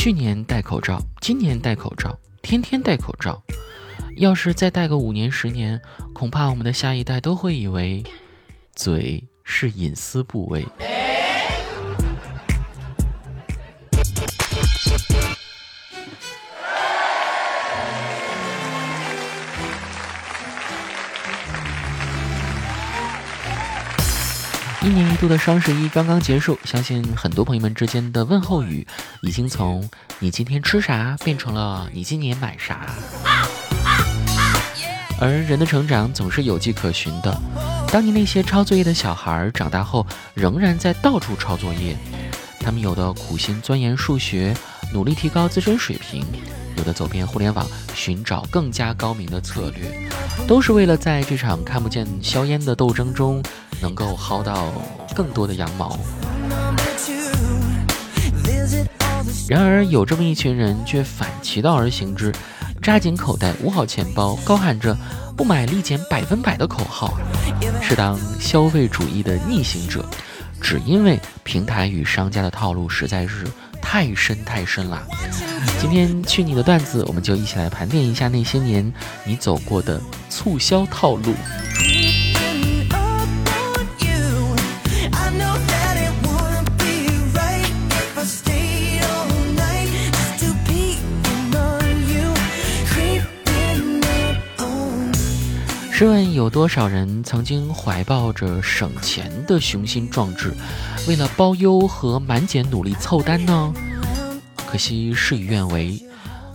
去年戴口罩，今年戴口罩，天天戴口罩。要是再戴个五年、十年，恐怕我们的下一代都会以为嘴是隐私部位。一年一度的双十一刚刚结束，相信很多朋友们之间的问候语已经从“你今天吃啥”变成了“你今年买啥”。而人的成长总是有迹可循的。当你那些抄作业的小孩长大后，仍然在到处抄作业，他们有的苦心钻研数学，努力提高自身水平；有的走遍互联网，寻找更加高明的策略，都是为了在这场看不见硝烟的斗争中。能够薅到更多的羊毛。然而，有这么一群人却反其道而行之，扎紧口袋，捂好钱包，高喊着“不买立减百分百”的口号，是当消费主义的逆行者。只因为平台与商家的套路实在是太深太深了。今天去你的段子，我们就一起来盘点一下那些年你走过的促销套路。试问有多少人曾经怀抱着省钱的雄心壮志，为了包邮和满减努力凑单呢？可惜事与愿违，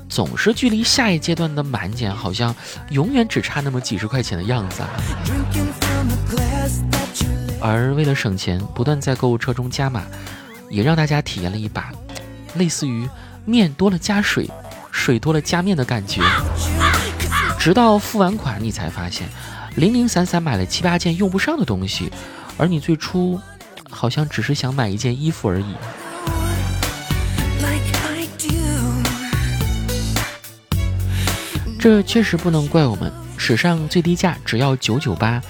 总是距离下一阶段的满减好像永远只差那么几十块钱的样子啊！而为了省钱，不断在购物车中加码，也让大家体验了一把类似于面多了加水，水多了加面的感觉。直到付完款，你才发现零零散散买了七八件用不上的东西，而你最初好像只是想买一件衣服而已。这确实不能怪我们，史上最低价只要九九八，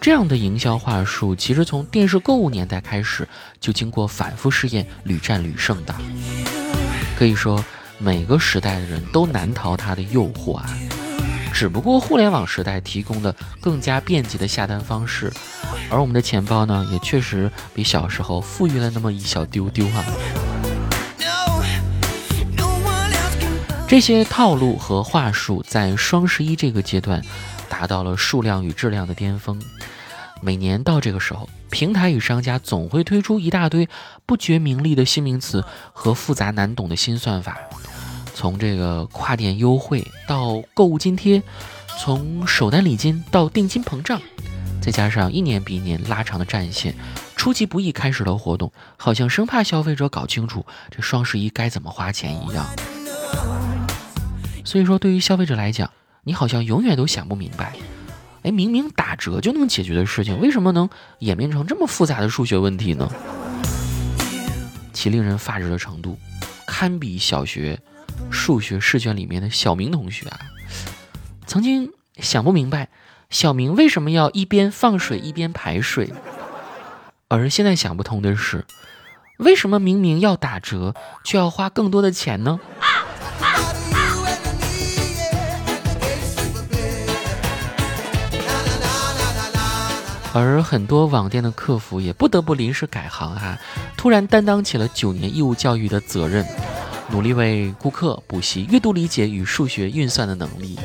这样的营销话术，其实从电视购物年代开始就经过反复试验，屡战屡胜的。可以说，每个时代的人都难逃它的诱惑啊。只不过互联网时代提供的更加便捷的下单方式，而我们的钱包呢，也确实比小时候富裕了那么一小丢丢哈。这些套路和话术在双十一这个阶段达到了数量与质量的巅峰。每年到这个时候，平台与商家总会推出一大堆不觉名利的新名词和复杂难懂的新算法。从这个跨店优惠到购物津贴，从首单礼金到定金膨胀，再加上一年比一年拉长的战线，出其不意开始了活动，好像生怕消费者搞清楚这双十一该怎么花钱一样。所以说，对于消费者来讲，你好像永远都想不明白，哎，明明打折就能解决的事情，为什么能演变成这么复杂的数学问题呢？其令人发指的程度，堪比小学。数学试卷里面的小明同学啊，曾经想不明白小明为什么要一边放水一边排水，而现在想不通的是，为什么明明要打折却要花更多的钱呢？而很多网店的客服也不得不临时改行哈，突然担当起了九年义务教育的责任。努力为顾客补习阅读理解与数学运算的能力，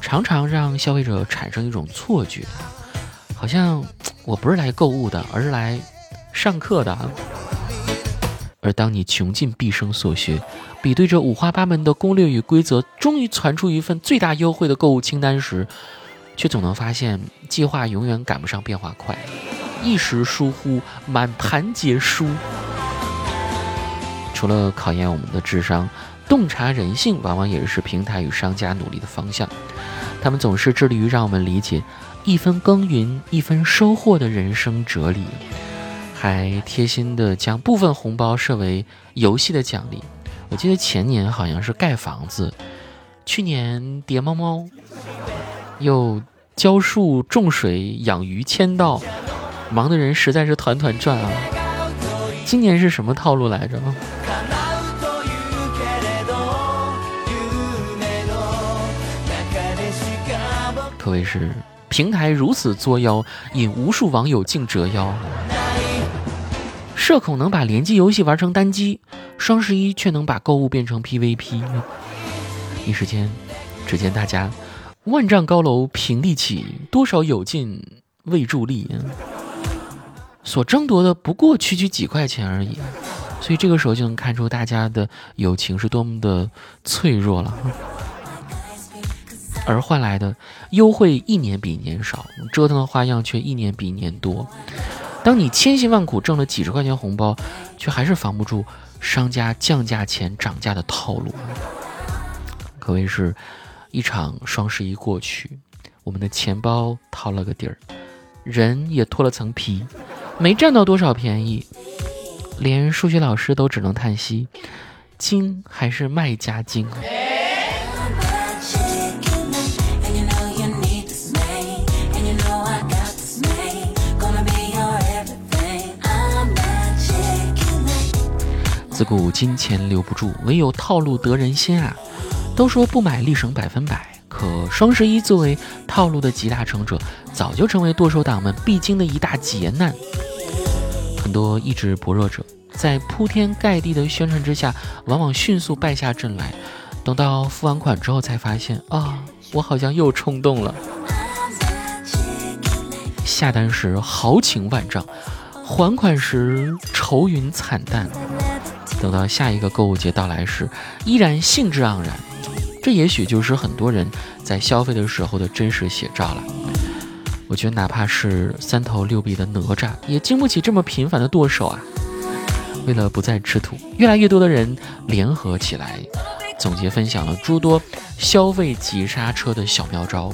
常常让消费者产生一种错觉，好像我不是来购物的，而是来上课的。而当你穷尽毕生所学，比对着五花八门的攻略与规则，终于传出一份最大优惠的购物清单时，却总能发现计划永远赶不上变化快，一时疏忽，满盘皆输。除了考验我们的智商，洞察人性往往也是平台与商家努力的方向。他们总是致力于让我们理解“一分耕耘一分收获”的人生哲理，还贴心的将部分红包设为游戏的奖励。我记得前年好像是盖房子，去年叠猫猫，又浇树种水养鱼签到，忙的人实在是团团转啊。今年是什么套路来着？可谓是平台如此作妖，引无数网友竟折腰。社恐能把联机游戏玩成单机，双十一却能把购物变成 PVP。一时间，只见大家万丈高楼平地起，多少友尽未助力。所争夺的不过区区几块钱而已。所以这个时候就能看出大家的友情是多么的脆弱了。而换来的优惠一年比一年少，折腾的花样却一年比一年多。当你千辛万苦挣了几十块钱红包，却还是防不住商家降价前涨价的套路。可谓是，一场双十一过去，我们的钱包掏了个底儿，人也脱了层皮，没占到多少便宜，连数学老师都只能叹息：精还是卖家精。自古金钱留不住，唯有套路得人心啊！都说不买立省百分百，可双十一作为套路的集大成者，早就成为剁手党们必经的一大劫难。很多意志薄弱者在铺天盖地的宣传之下，往往迅速败下阵来。等到付完款之后，才发现啊，我好像又冲动了。下单时豪情万丈，还款时愁云惨淡。等到下一个购物节到来时，依然兴致盎然，这也许就是很多人在消费的时候的真实写照了。我觉得哪怕是三头六臂的哪吒，也经不起这么频繁的剁手啊！为了不再吃土，越来越多的人联合起来，总结分享了诸多消费急刹车的小妙招。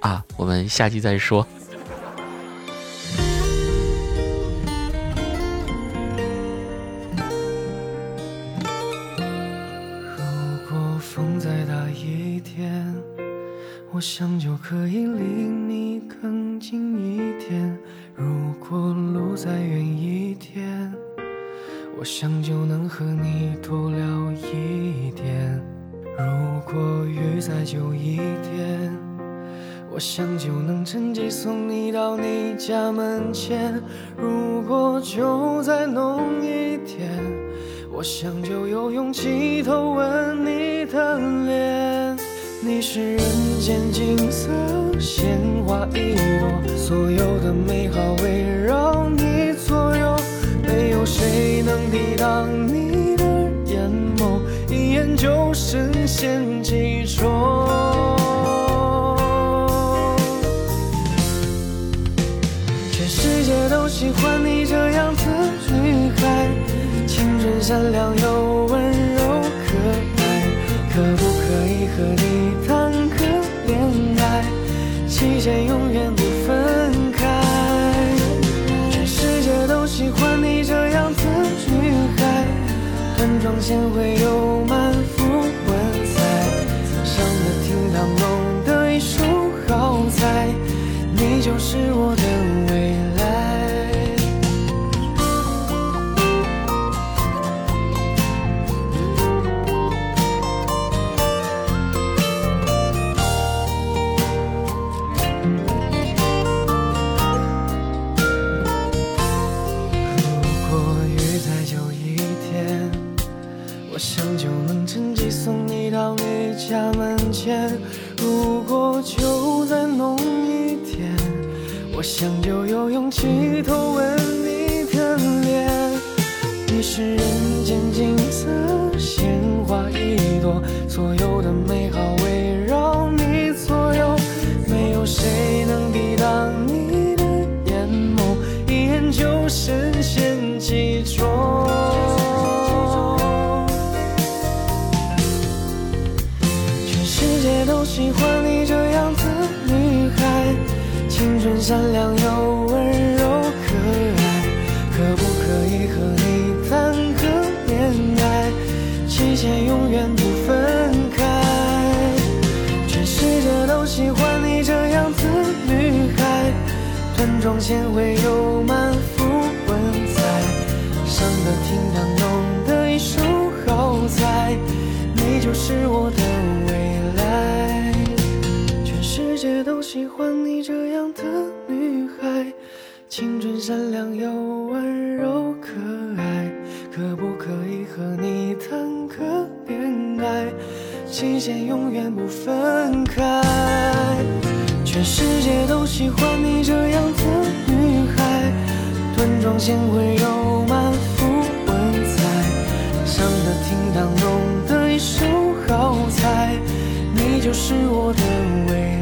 啊，我们下期再说。我想就可以离你更近一点。如果路再远一点，我想就能和你多聊一点。如果雨再久一点，我想就能趁机送你到你家门前。如果酒再浓一点，我想就有勇气偷吻你的脸。你是人间景色，鲜花一朵，所有的美好围绕你。左右，没有谁能抵挡你。的眼眸，一眼就深陷其中。全世界都喜欢你。这样的女孩，青春善良又温柔可爱，可不可以和你？先回。家门前如果酒再浓一点，我想就有勇气偷吻你的脸。你是人间景色，鲜花一朵，所有纯善良又温柔可爱，可不可以和你谈个恋爱？期限永远不分开。全世界都喜欢你这样的女孩，端庄贤惠又满腹文采，上得厅堂弄得一手好菜，你就是我的未来。全世界都喜欢你这的女孩青春善良又温柔可爱可不可以和你谈个恋爱期限永远不分开全世界都喜欢你这样的女孩端庄贤惠又满腹文采上得厅堂弄得一手好菜你就是我的未